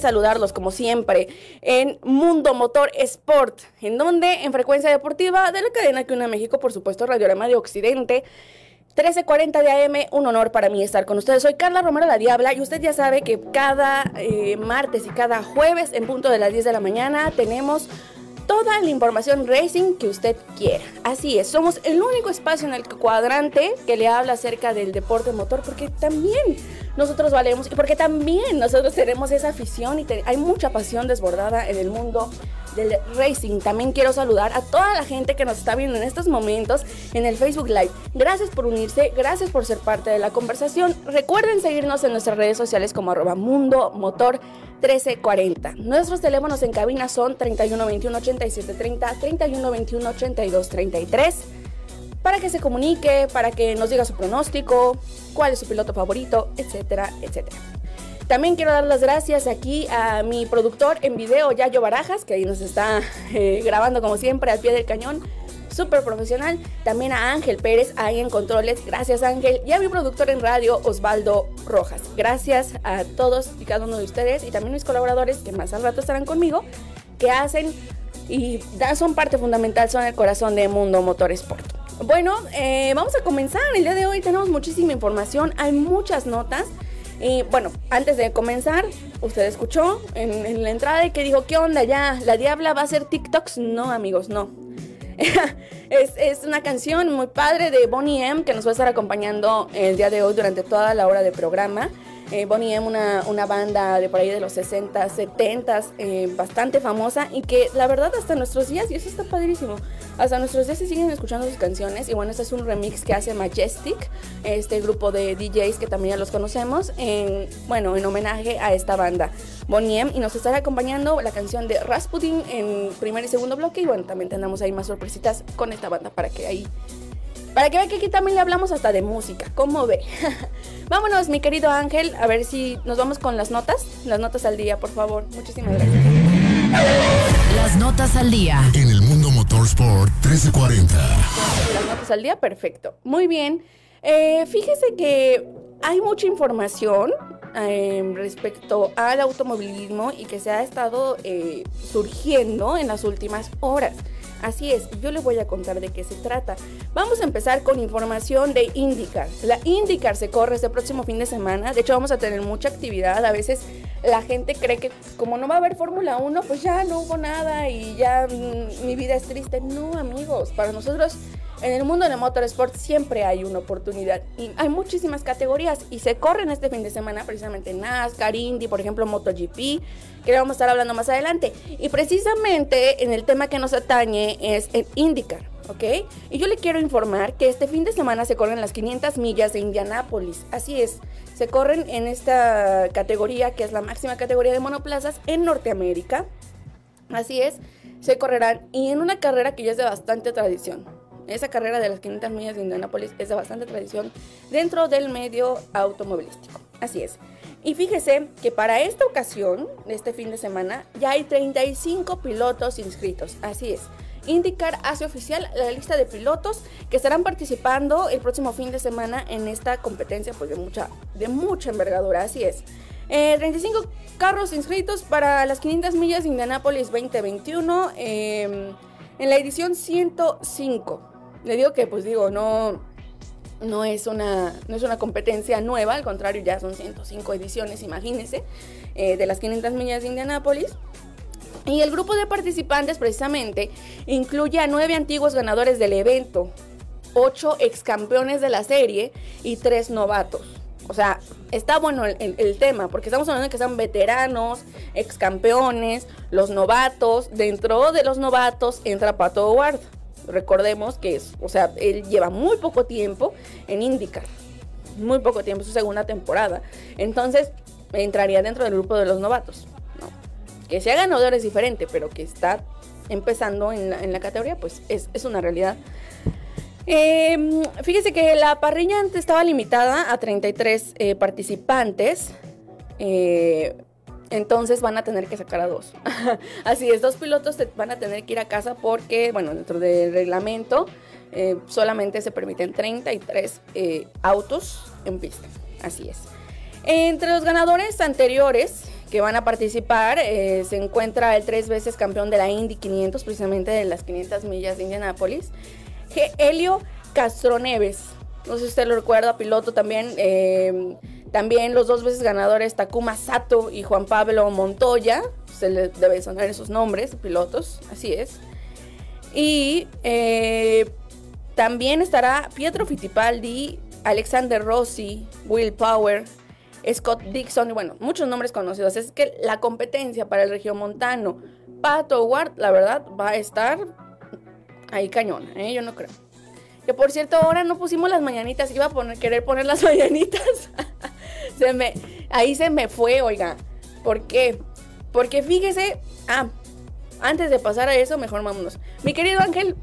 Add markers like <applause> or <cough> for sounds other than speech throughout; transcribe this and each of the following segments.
Saludarlos como siempre en Mundo Motor Sport, en donde en frecuencia deportiva de la cadena que une México, por supuesto, Radiorama de Occidente. 1340 de AM, un honor para mí estar con ustedes. Soy Carla Romero La Diabla y usted ya sabe que cada eh, martes y cada jueves en punto de las 10 de la mañana tenemos toda la información racing que usted quiera. Así es, somos el único espacio en el cuadrante que le habla acerca del deporte motor porque también nosotros valemos y porque también nosotros tenemos esa afición y hay mucha pasión desbordada en el mundo del racing. También quiero saludar a toda la gente que nos está viendo en estos momentos en el Facebook Live. Gracias por unirse, gracias por ser parte de la conversación. Recuerden seguirnos en nuestras redes sociales como mundo motor 1340. Nuestros teléfonos en cabina son 3121 8730, 3121 8233 para que se comunique, para que nos diga su pronóstico, cuál es su piloto favorito, etcétera, etcétera. También quiero dar las gracias aquí a mi productor en video, Yayo Barajas, que ahí nos está eh, grabando como siempre al pie del cañón. Súper profesional. También a Ángel Pérez ahí en controles. Gracias Ángel. Y a mi productor en radio, Osvaldo Rojas. Gracias a todos y cada uno de ustedes y también mis colaboradores que más al rato estarán conmigo, que hacen y son parte fundamental, son el corazón de Mundo Motor Sport. Bueno, eh, vamos a comenzar. El día de hoy tenemos muchísima información, hay muchas notas. Y bueno, antes de comenzar, usted escuchó en, la entrada y que dijo, ¿qué onda ya? ¿La diabla va a hacer TikToks? No, amigos, no. <laughs> es, es, una canción muy padre de Bonnie M que nos va a estar acompañando el día de hoy durante toda la hora de programa. Eh, Bonnie M, una, una, banda de por ahí de los 60, 70, eh, bastante famosa y que la verdad hasta nuestros días, y eso está padrísimo, hasta nuestros días se siguen escuchando sus canciones y bueno, este es un remix que hace Majestic, este grupo de DJs que también ya los conocemos, en, bueno, en homenaje a esta banda, Bonnie M, y nos estará acompañando la canción de Rasputin en primer y segundo bloque y bueno, también tendremos ahí más sorpresitas con esta banda para que ahí para que vea que aquí también le hablamos hasta de música, ¿cómo ve? <laughs> Vámonos, mi querido Ángel, a ver si nos vamos con las notas. Las notas al día, por favor. Muchísimas gracias. Las notas al día. En el mundo Motorsport 1340. Las notas al día, perfecto. Muy bien. Eh, fíjese que hay mucha información eh, respecto al automovilismo y que se ha estado eh, surgiendo en las últimas horas. Así es, yo les voy a contar de qué se trata. Vamos a empezar con información de IndyCar. La IndyCar se corre este próximo fin de semana. De hecho, vamos a tener mucha actividad. A veces la gente cree que como no va a haber Fórmula 1, pues ya no hubo nada y ya mm, mi vida es triste. No, amigos, para nosotros en el mundo del motorsport siempre hay una oportunidad y hay muchísimas categorías y se corren este fin de semana precisamente NASCAR, Indy, por ejemplo MotoGP, que vamos a estar hablando más adelante. Y precisamente en el tema que nos atañe es el IndyCar, ¿ok? Y yo le quiero informar que este fin de semana se corren las 500 millas de Indianápolis, así es, se corren en esta categoría que es la máxima categoría de monoplazas en Norteamérica, así es, se correrán y en una carrera que ya es de bastante tradición. Esa carrera de las 500 millas de Indianapolis es de bastante tradición dentro del medio automovilístico. Así es. Y fíjese que para esta ocasión, este fin de semana, ya hay 35 pilotos inscritos. Así es. IndyCar hace oficial la lista de pilotos que estarán participando el próximo fin de semana en esta competencia pues de mucha, de mucha envergadura. Así es. 35 eh, carros inscritos para las 500 millas de Indianapolis 2021 em, en la edición 105 le digo que, pues digo, no, No es, una, no es una competencia nueva, al contrario, ya son 105 ediciones, imagínense, eh, de las 500 millas de Indianápolis. Y el grupo de participantes precisamente incluye a nueve antiguos ganadores del evento, ocho ex campeones de la serie y tres novatos. O sea, está bueno el, tema, porque estamos hablando de que son veteranos, ex campeones, los novatos. Dentro de los novatos entra Pato Ward. Recordemos que es, o sea, él lleva muy poco tiempo en IndyCar. Muy poco tiempo, su segunda temporada. Entonces, entraría dentro del grupo de los novatos. Que sea ganador es diferente, pero que está empezando en la, categoría, pues es, es una realidad. Eh, fíjese que la parrilla antes estaba limitada a 33 eh, participantes. Eh, entonces van a tener que sacar a dos. <laughs> Así es, dos pilotos van a tener que ir a casa porque, bueno, dentro del reglamento eh, solamente se permiten 33 autos en pista. Así es. Entre los ganadores anteriores que van a participar se encuentra el tres veces campeón de la Indy 500, precisamente de las 500 millas de Indianápolis. Helio Castroneves. No sé si usted lo recuerda, piloto también. También los dos veces ganadores Takuma Sato y Juan Pablo Montoya. Se le debe sonar esos nombres, pilotos, así es. Y eh, también estará Pietro Fittipaldi, Alexander Rossi, Will Power, Scott Dixon y bueno, muchos nombres conocidos. Es que la competencia para el regiomontano Pato Ward, la verdad, va a estar ahí cañón, ¿eh? yo no creo. Que por cierto, ahora no pusimos las mañanitas, iba a poner, querer poner las <laughs> mañanitas. Se me, ahí se me fue, oiga. ¿Por qué? Porque fíjese, ah, antes de pasar a eso, mejor vámonos. Mi querido Ángel,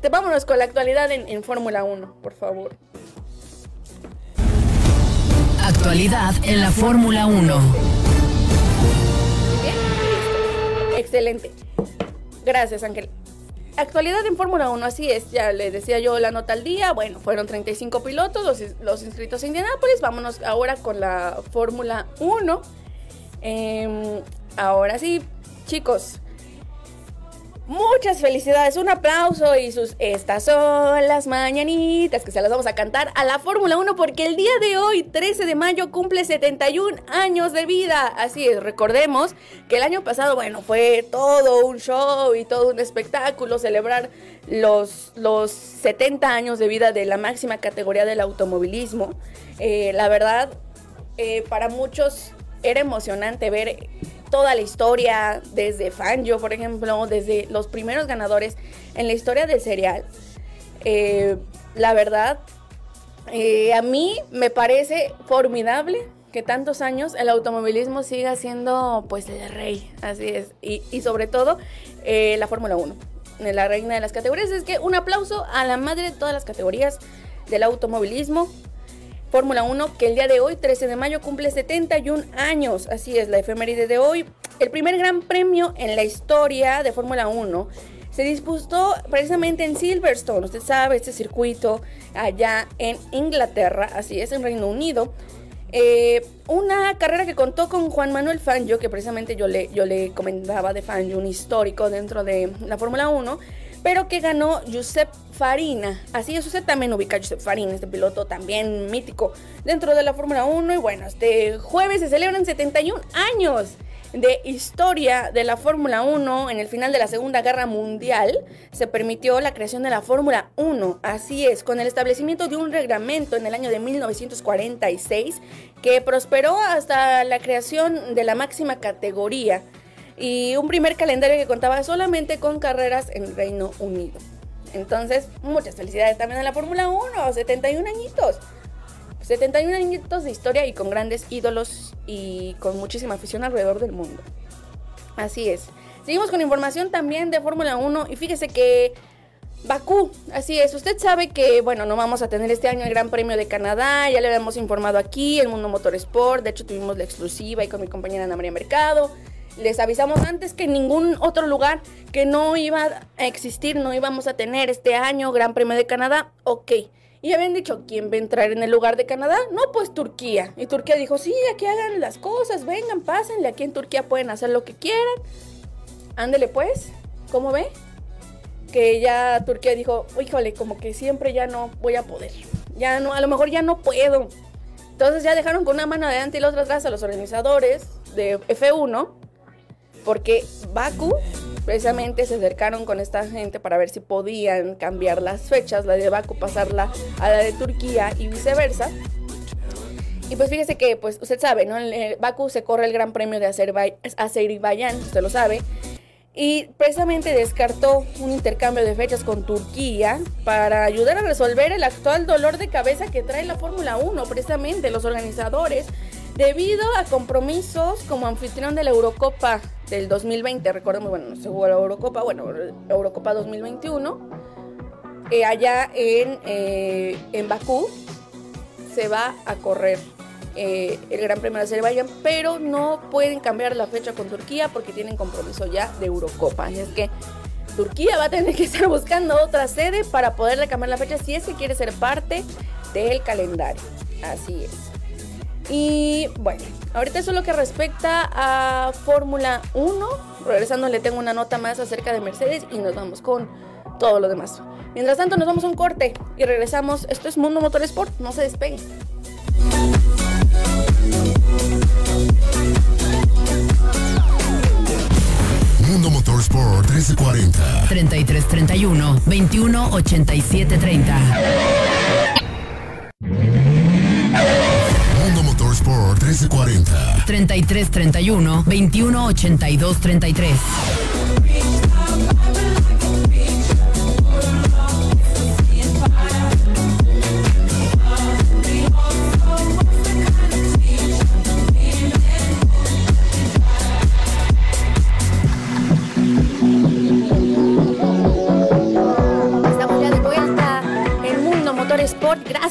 te vámonos con la actualidad en, en Fórmula 1, por favor. Actualidad en la Fórmula 1. Bien, excelente. Gracias, Ángel. Actualidad en Fórmula 1, así es, ya le decía yo la nota al día, bueno, fueron 35 pilotos los, los inscritos en Indianápolis, vámonos ahora con la Fórmula 1. Em, ahora sí, chicos, Muchas felicidades, un aplauso y sus estas son las mañanitas que se las vamos a cantar a la Fórmula 1 porque el día de hoy, 13 de mayo, cumple 71 años de vida. Así es, recordemos que el año pasado, bueno, fue todo un show y todo un espectáculo celebrar los, los 70 años de vida de la máxima categoría del automovilismo. Eh, la verdad, eh, para muchos era emocionante ver toda la historia, desde Fangio, por ejemplo, desde los primeros ganadores en la historia del serial. Eh, la verdad, eh, a mí me parece formidable que tantos años el automovilismo siga siendo pues el rey, así es, y, sobre todo eh, la Fórmula 1, la reina de las categorías. Es que un aplauso a la madre de todas las categorías del automovilismo, Fórmula 1 que el día de hoy, 13 de mayo, cumple 71 años. Así es, la efeméride de hoy. El primer gran premio en la historia de Fórmula 1 se disputó precisamente en Silverstone. Usted sabe, este circuito allá en Inglaterra, así es, en Reino Unido. Eh, una carrera que contó con Juan Manuel Fangio, que precisamente yo le, yo le comentaba de Fangio, un histórico dentro de la Fórmula 1 pero que ganó Josep Farina. Así es, usted también ubica a Farina, este piloto también mítico dentro de la Fórmula 1. Y bueno, este jueves se celebran 71 años de historia de la Fórmula 1 en el final de la Segunda Guerra Mundial se permitió la creación de la Fórmula 1. Así es, con el establecimiento de un reglamento en el año de 1946 que prosperó hasta la creación de la máxima categoría y un primer calendario que contaba solamente con carreras en Reino Unido. Entonces, muchas felicidades también a la Fórmula 1, 71 añitos. 71 añitos de historia y con grandes ídolos y con muchísima afición alrededor del mundo. Así es. Seguimos con información también de Fórmula 1 y fíjese que Bakú, así es. Usted sabe que, bueno, no vamos a tener este año el Gran Premio de Canadá, ya le habíamos informado aquí, el Mundo Motorsport, de hecho tuvimos la exclusiva y con mi compañera Ana María Mercado. Les avisamos antes que en ningún otro lugar que no iba a existir, no íbamos a tener este año Gran Premio de Canadá. Ok. Y habían dicho, ¿quién va a entrar en el lugar de Canadá? No, pues Turquía. Y Turquía dijo, sí, aquí hagan las cosas, vengan, pásenle. Aquí en Turquía pueden hacer lo que quieran. Ándele pues, ¿cómo ve? Que ya Turquía dijo, híjole, como que siempre ya no voy a poder. ya no, a lo mejor ya no puedo. Entonces ya dejaron con una mano adelante y la otra atrás a los organizadores de F1, porque Baku precisamente se acercaron con esta gente para ver si podían cambiar las fechas, la de Baku pasarla a la de Turquía y viceversa. Y pues fíjese que, pues usted sabe, ¿no? En Baku se corre el Gran Premio de Azerbaiyán, usted lo sabe. Y precisamente descartó un intercambio de fechas con Turquía para ayudar a resolver el actual dolor de cabeza que trae la Fórmula 1, precisamente los organizadores, debido a compromisos como anfitrión de la Eurocopa del 2020. Recordemos, bueno, se jugó la Eurocopa, bueno, Eurocopa 2021, eh, allá en, eh, en Bakú se va a correr eh, el Gran Premio de Azerbaiyán, pero no pueden cambiar la fecha con Turquía porque tienen compromiso ya de Eurocopa. Así es que Turquía va a tener que estar buscando otra sede para poderle cambiar la fecha si es que quiere ser parte del calendario. Así es. Y bueno, ahorita eso es lo que respecta a Fórmula 1. Regresando le tengo una nota más acerca de Mercedes y nos vamos con todo lo demás. Mientras tanto nos vamos a un corte y regresamos. Esto es Mundo Motorsport, no se despeguen. Mundo Motorsport 1340. 3331 2187 30. Mundo Motorsport 1340. 3331 2182 33.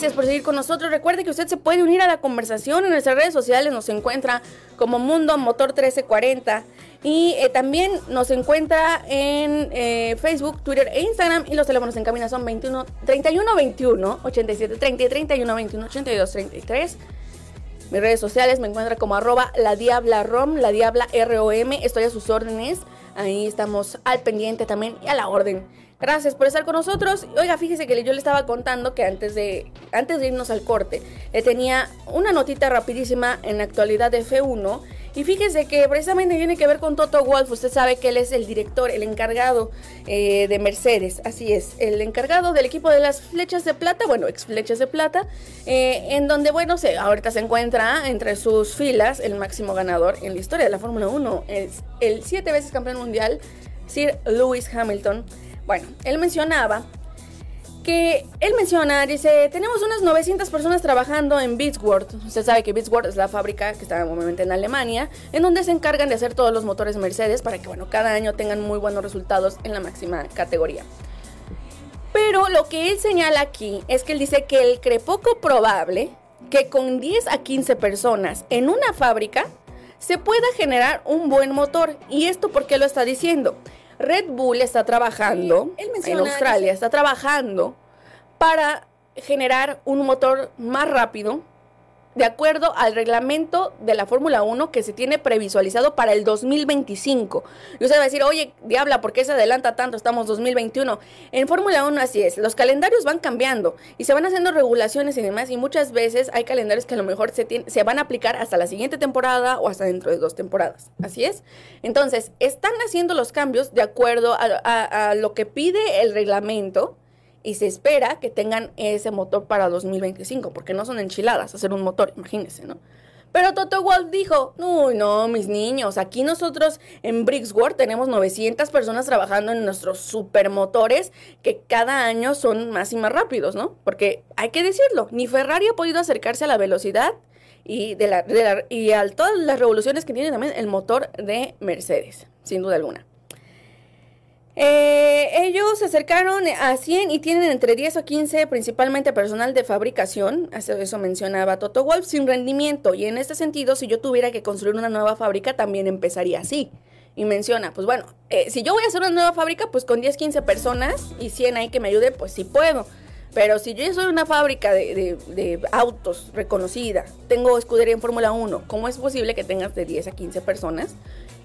Gracias por seguir con nosotros. Recuerde que usted se puede unir a la conversación en nuestras redes sociales. Nos encuentra como Mundo Motor 1340. Y eh, también nos encuentra en eh, Facebook, Twitter e Instagram. Y los teléfonos en cabina son 21, 31 21 87 30 y 31 21 82 33. Mis redes sociales me encuentra como arroba la diabla rom, la diabla ROM. Estoy a sus órdenes. Ahí estamos al pendiente también y a la orden. Gracias por estar con nosotros. Oiga, fíjese que yo le estaba contando que antes de, antes de irnos al corte, tenía una notita rapidísima en la actualidad de F1. Y fíjese que precisamente tiene que ver con Toto Wolf. Usted sabe que él es el director, el encargado eh, de Mercedes. Así es, el encargado del equipo de las flechas de plata, bueno, ex flechas de plata, eh, en donde, bueno, se, ahorita se encuentra entre sus filas el máximo ganador en la historia de la Fórmula 1. Es el siete veces campeón mundial, Sir Lewis Hamilton. Bueno, él mencionaba que él menciona, dice, tenemos unas 900 personas trabajando en Beatsworth. Usted sabe que Beatsworth es la fábrica que está en Alemania, en donde se encargan de hacer todos los motores Mercedes para que, bueno, cada año tengan muy buenos resultados en la máxima categoría. Pero lo que él señala aquí es que él dice que él cree poco probable que con 10 a 15 personas en una fábrica se pueda generar un buen motor. ¿Y esto por qué lo está diciendo? Red Bull está trabajando en Australia, está trabajando para generar un motor más rápido de acuerdo al reglamento de la Fórmula 1 que se tiene previsualizado para el 2025. Y usted va a decir, oye, diabla, ¿por qué se adelanta tanto? Estamos 2021. En Fórmula 1 así es, los calendarios van cambiando y se van haciendo regulaciones y demás, y muchas veces hay calendarios que a lo mejor se, se van a aplicar hasta la siguiente temporada o hasta dentro de dos temporadas. Así es. Entonces, están haciendo los cambios de acuerdo a lo que pide el reglamento y se espera que tengan ese motor para 2025, porque no son enchiladas hacer un motor, imagínense, ¿no? Pero Toto Wolf dijo, uy, no, mis niños, aquí nosotros en Brixworth tenemos 900 personas trabajando en nuestros supermotores que cada año son más y más rápidos, ¿no? Porque hay que decirlo, ni Ferrari ha podido acercarse a la velocidad y, de la, y a todas las revoluciones que tiene también el motor de Mercedes, sin duda alguna. Eh, ellos se acercaron a 100 y tienen entre 10 o 15 principalmente personal de fabricación, eso mencionaba Toto Wolf, sin rendimiento. Y en este sentido, si yo tuviera que construir una nueva fábrica, también empezaría así. Y menciona, pues bueno, eh, si yo voy a hacer una nueva fábrica, pues con 10, 15 personas y 100 ahí que me ayude, pues sí puedo. Pero si yo soy una fábrica de, de, autos reconocida, tengo escudería en Fórmula 1, ¿cómo es posible que tengas de 10 a 15 personas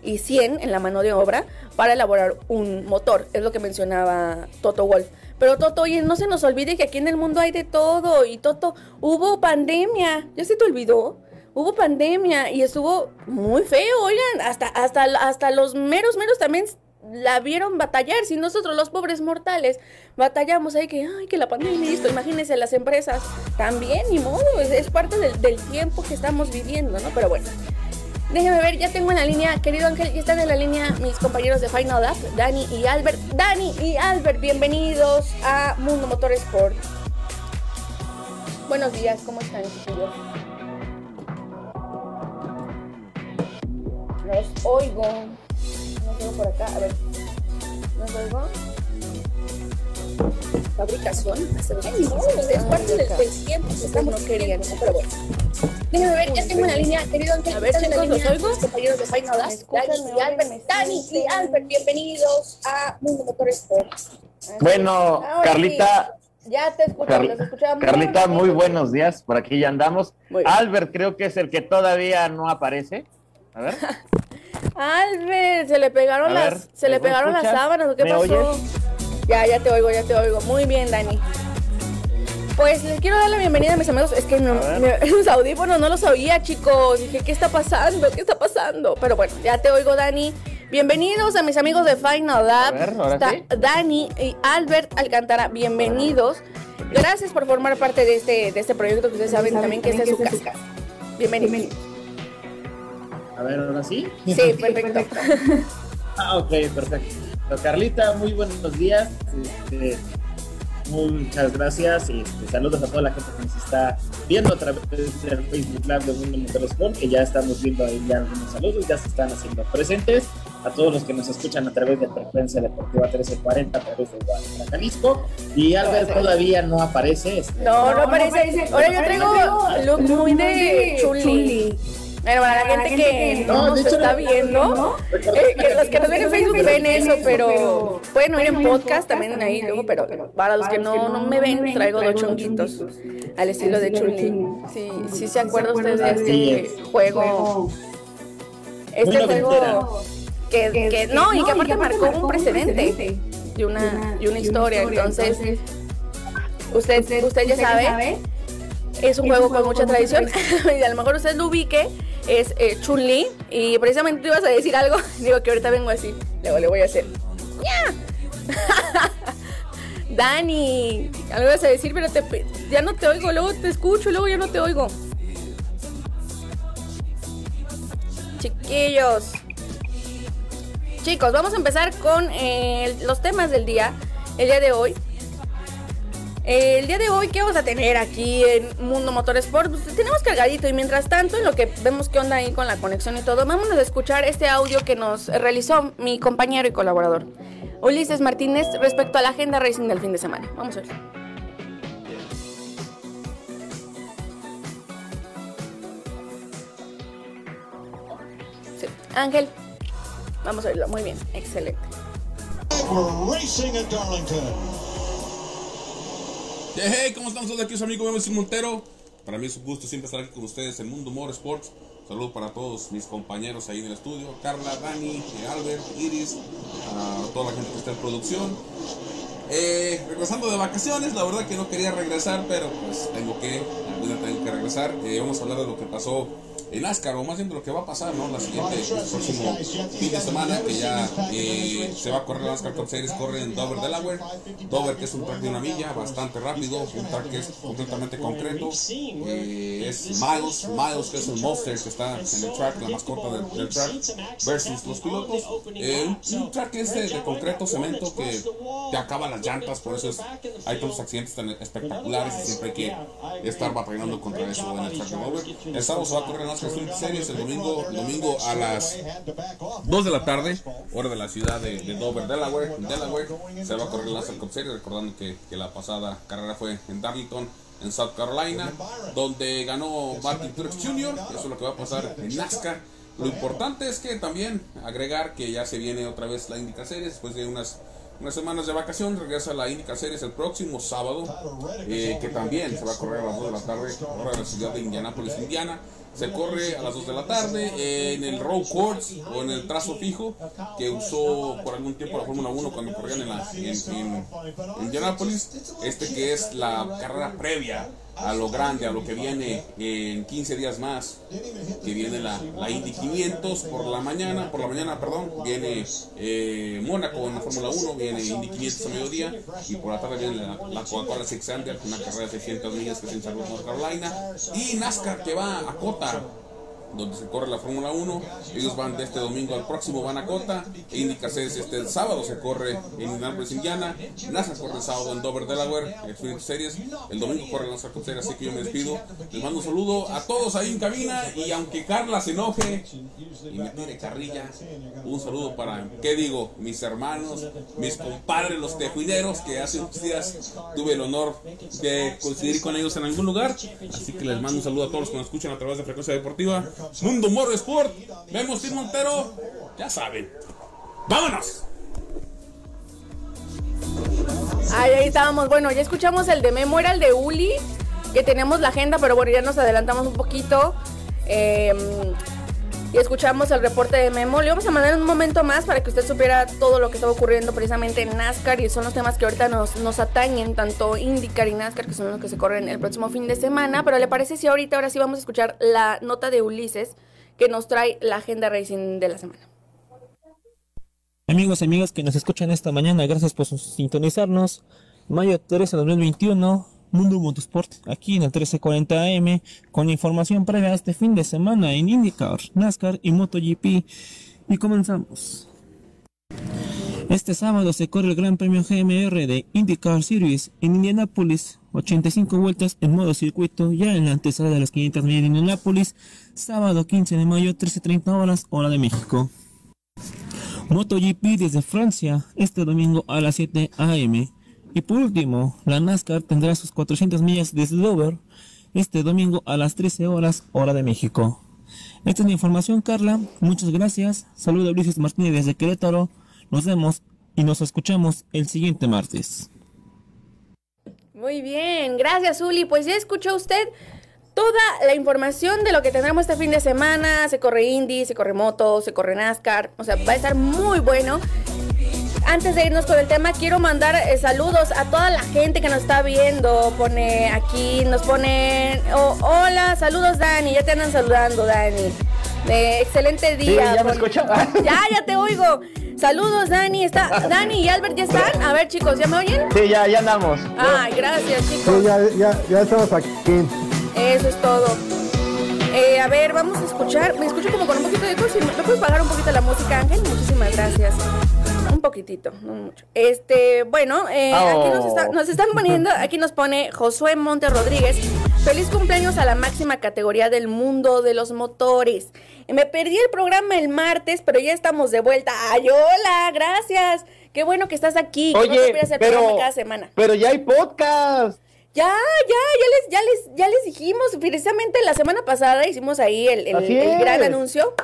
y 100 en la mano de obra para elaborar un motor? Es lo que mencionaba Toto Wolf. Pero Toto, oye, no se nos olvide que aquí en el mundo hay de todo. Y Toto, hubo pandemia. ¿Ya se te olvidó? Hubo pandemia y estuvo muy feo, oigan, hasta, hasta, hasta los meros, meros también la vieron batallar, si nosotros los pobres mortales batallamos ahí que, ay, que la pandemia y esto, imagínense las empresas, también, ni modo, es, parte del, del, tiempo que estamos viviendo, ¿no? Pero bueno, déjeme ver, ya tengo en la línea, querido Ángel, ya están en la línea mis compañeros de Final Up, Dani y Albert. Dani y Albert, bienvenidos a Mundo Motor Sport. Buenos días, ¿cómo están, chicos? Los oigo por acá. A ver. ¿Nos oigo? Fabricación. Es parte del, del tiempo que estamos queriendo. Pero bueno. Déjame ver, ya tengo una línea, querido Ángel. A ver, chicos, ¿los oigo? compañeros de Final Dani y Albert. Dani y Albert, bienvenidos a Mundo Motor Sport. Bueno, Carlita. Ya te escuchamos, Car escuchamos. Carlita, muy buenos días. Por aquí ya andamos. Albert creo que es el que todavía no aparece. A ver. <laughs> Albert, se le pegaron las, se le pegaron las sábanas, ¿qué pasó? Ya, ya te oigo, ya te oigo. Muy bien, Dani. Pues les quiero dar la bienvenida a mis amigos. Es que no, <laughs> los audífonos no los oía, chicos. Dije, ¿qué está pasando? ¿Qué está pasando? Pero bueno, ya te oigo, Dani. Bienvenidos a mis amigos de Final Lab. Está Dani y Albert Alcántara. Bienvenidos. Gracias por formar parte de este, de este proyecto que ustedes saben también que este es su casa. Bienvenidos. A ver, ahora sí. Sí, perfecto. <laughs> ah, ok, perfecto. Carlita, muy buenos días. Este, muchas gracias y este, saludos a toda la gente que nos está viendo a través del Facebook Live de Mundo Motor Sport, que ya estamos viendo ahí ya algunos saludos, ya se están haciendo presentes. A todos los que nos escuchan a través de Frecuencia Deportiva 1340, a través de Guadalajara, Jalisco. Y Albert todavía no aparece. Este, no, no, aparece. Ahora yo traigo look muy de chuli. Bueno, para la gente que no nos está viendo, eh, los que nos ven en Facebook ven eso, pero pueden oír en podcast también ahí luego, pero para los que no, no me ven, traigo dos chonguitos al estilo de Chuli. Sí, sí se acuerda usted de este juego. Este juego que, que no, y que aparte marcó un precedente y una, y una historia. Entonces, usted, usted ya sabe es un juego con mucha tradición <laughs> y a lo mejor usted lo ubique es eh, Chun-Li. Y precisamente tú ibas a decir algo. <laughs> Digo que ahorita vengo así. Luego le voy a hacer. <laughs> Dani, algo ibas a decir, pero ya no te oigo. Luego te escucho, luego ya no te oigo. Chiquillos. Chicos, vamos a empezar con eh, los temas del día. El día de hoy el día de hoy, ¿qué vamos a tener aquí en Mundo Motorsport? Pues, tenemos cargadito y mientras tanto, en lo que vemos qué onda ahí con la conexión y todo, vamos a escuchar este audio que nos realizó mi compañero y colaborador, Ulises Martínez, respecto a la agenda racing del fin de semana. Vamos a ver. Sí. Ángel, vamos a verlo. Muy bien, excelente. Racing at Darlington. Hey, ¿cómo estamos todos aquí? Su amigo Memo Montero. Para mí es un gusto siempre estar aquí con ustedes en Mundo More Sports. Saludos para todos mis compañeros ahí en el estudio. Carla, Dani, Albert, Iris, a toda la gente que está en producción. Eh, regresando de vacaciones, la verdad que no quería regresar, pero pues tengo que, tengo que regresar. Eh, vamos a hablar de lo que pasó en NASCAR, o más bien de lo que va a pasar, ¿no? La siguiente, el próximo fin de semana, que ya eh, se va a correr la NASCAR Cup Series, corre en Dover, Delaware. Dover, que es un track de una milla, bastante rápido, un track que es completamente concreto. Eh, es Miles, Miles, que es el monster que está en el track, la mascota del, del track, versus los pilotos. Eh, un track que es de, concreto, cemento, que te acaba las llantas, por eso es, hay todos los accidentes tan espectaculares y siempre hay que estar batallando contra eso en el track de Dover. El sábado se va a correr Series el domingo, domingo a las 2 de la tarde, hora de la ciudad de, Dover, Delaware, Delaware. Se va a correr la Cup Series, recordando que, que, la pasada carrera fue en Darlington, en South Carolina, donde ganó Martin Truex Jr. Eso es lo que va a pasar en NASCAR. Lo importante es que también agregar que ya se viene otra vez la Indica Series después de unas unas semanas de vacación, regresa a la IndyCar Series el próximo sábado, eh, que también se va a correr a las 2 de la tarde, ahora en la ciudad de Indianapolis, Indiana. Se corre a las 2 de la tarde en el road course o en el trazo fijo que usó por algún tiempo la Fórmula 1 cuando corrían en, la, en, Indianapolis. Este que es la carrera previa a lo grande, a lo que viene en 15 días más, que viene la, la Indy 500 por la mañana, por la mañana, perdón, viene eh, Mónaco en la Fórmula 1, viene Indy 500 a mediodía y por la tarde viene la, la Coca-Cola Six Under, una carrera de 600 millas que es en Carolina, y NASCAR que va a Cota donde se corre la Fórmula 1. Ellos van de este domingo al próximo, van a Cota. Indica Series este el sábado se corre en Indianapolis, Indiana. NASA corre el sábado en Dover, Delaware, Xfinity Series. El domingo corre NASA Series, así que yo me despido. Les mando un saludo a todos ahí en cabina. Y aunque Carla se enoje y me tire carrilla, un saludo para, ¿qué digo? Mis hermanos, mis compadres, los tejuineros, que hace unos días tuve el honor de coincidir con ellos en algún lugar. Así que les mando un saludo a todos los que nos escuchan a través de Frecuencia Deportiva. Mundo Moro Sport. Vemos Tim Montero. Ya saben. ¡Vámonos! Ahí estábamos. Bueno, ya escuchamos el de Memo, era el de Uli, que tenemos la agenda, pero bueno, ya nos adelantamos un poquito. Eh, y escuchamos el reporte de Memo. Le vamos a mandar un momento más para que usted supiera todo lo que está ocurriendo precisamente en NASCAR y son los temas que ahorita nos, nos atañen, tanto IndyCar y NASCAR, que son los que se corren el próximo fin de semana. Pero ¿le parece si ahorita, ahora sí vamos a escuchar la nota de Ulises que nos trae la agenda racing de la semana? Amigos y amigas que nos escuchan esta mañana, gracias por sintonizarnos. Mayo 13 de 2021, Mundo Motorsport, aquí en el 1340 AM, con información previa este fin de semana en IndyCar, NASCAR y MotoGP. Y comenzamos. Este sábado se corre el Gran Premio GMR de IndyCar Series en Indianapolis, 85 vueltas en modo circuito, ya en la antesala de las 500 millas de Indianapolis, sábado 15 de mayo, 13.30 horas, hora de México. MotoGP desde Francia, este domingo a las 7 am. Y por último, la NASCAR tendrá sus 400 millas desde Dover este domingo a las 13 horas, hora de México. Esta es la información, Carla. Muchas gracias. Saludos a Ulises Martínez desde Querétaro. Nos vemos y nos escuchamos el siguiente martes. Muy bien, gracias Uli. Pues ya escuchó usted toda la información de lo que tendremos este fin de semana. Se corre Indy, se corre moto, se corre NASCAR. O sea, va a estar muy bueno. Antes de irnos con el tema, quiero mandar eh, saludos a toda la gente que nos está viendo. Pone aquí, nos pone, oh, hola, saludos Dani, ya te andan saludando Dani. Eh, excelente día. Sí, ya me escucho. <laughs> ya, ya te oigo. Saludos Dani, está Dani y Albert ya están. A ver chicos, ¿ya me oyen? Sí, ya, ya andamos. Ay, gracias chicos. Sí, ya, ya, ya estamos aquí. Eso es todo. Eh, a ver, vamos a escuchar. Me escucho como con un poquito de eco. ¿Me puedes bajar un poquito la música, Ángel? Muchísimas gracias. Un poquitito, no mucho. Este, bueno, eh, aquí nos, está- nos están poniendo, aquí nos pone Josué Monte Rodríguez. Feliz cumpleaños a la máxima categoría del mundo de los motores. Me perdí el programa el martes, pero ya estamos de vuelta. ¡Ay, hola! Gracias. Qué bueno que estás aquí. que no te Oye, pero, programa cada semana. pero ya hay podcast. Ya, ya, ya les, ya les, ya les dijimos. Precisamente la semana pasada hicimos ahí el, el- gran anuncio.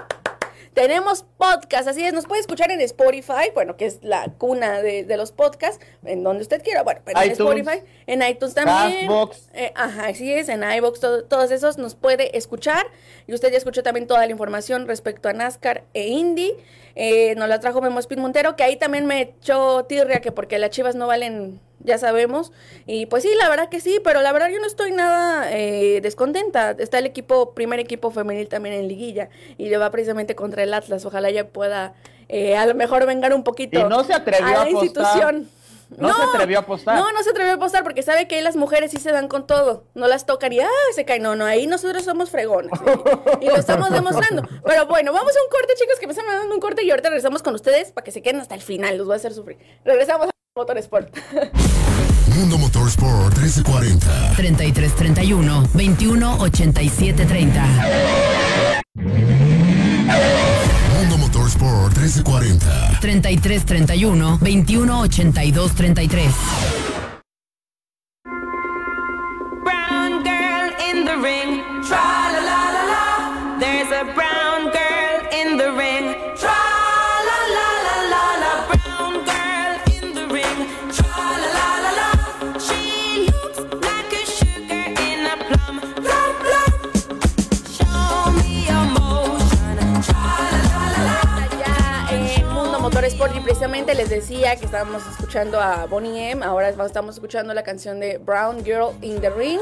Tenemos podcast, así es, nos puede escuchar en Spotify, bueno, que es la cuna de, de los podcasts, en donde usted quiera, bueno, pero en. Spotify, en iTunes también. Eh, ajá, así es, en iVoox, todo- todos esos nos puede escuchar. Y usted ya escuchó también toda la información respecto a NASCAR e Indy. Eh, nos la trajo Memo Speed Montero, que ahí también me echó tirria, que porque las chivas no valen, ya sabemos. Y pues sí, la verdad que sí, pero la verdad yo no estoy nada eh, descontenta. Está el equipo, primer equipo femenil también en liguilla, y le va precisamente contra el Atlas. Ojalá ya pueda eh, a lo mejor vengar un poquito Y no se atrevió a a la apostar. institución. No se atrevió a apostar. No, no se atrevió a apostar porque sabe que ahí las mujeres sí se dan con todo. No las tocan y ¡ah! se caen. No, no, ahí nosotros somos fregonas. ¿eh? Y lo estamos <laughs> demostrando. Pero bueno, vamos a un corte, chicos, que me están dando un corte y ahorita regresamos con ustedes para que se queden hasta el final. Los voy a hacer sufrir. Regresamos a Motor Sport. <laughs> Mundo Motorsport 1340. 33 31 21 87 30. Mundo Motorsport 1340. 33 31 21 82 33. brown girl in the ring. Tra la la la la. There's a brown decía que estábamos escuchando a Bonnie M. Ahora estamos escuchando la canción de Brown Girl in the Ring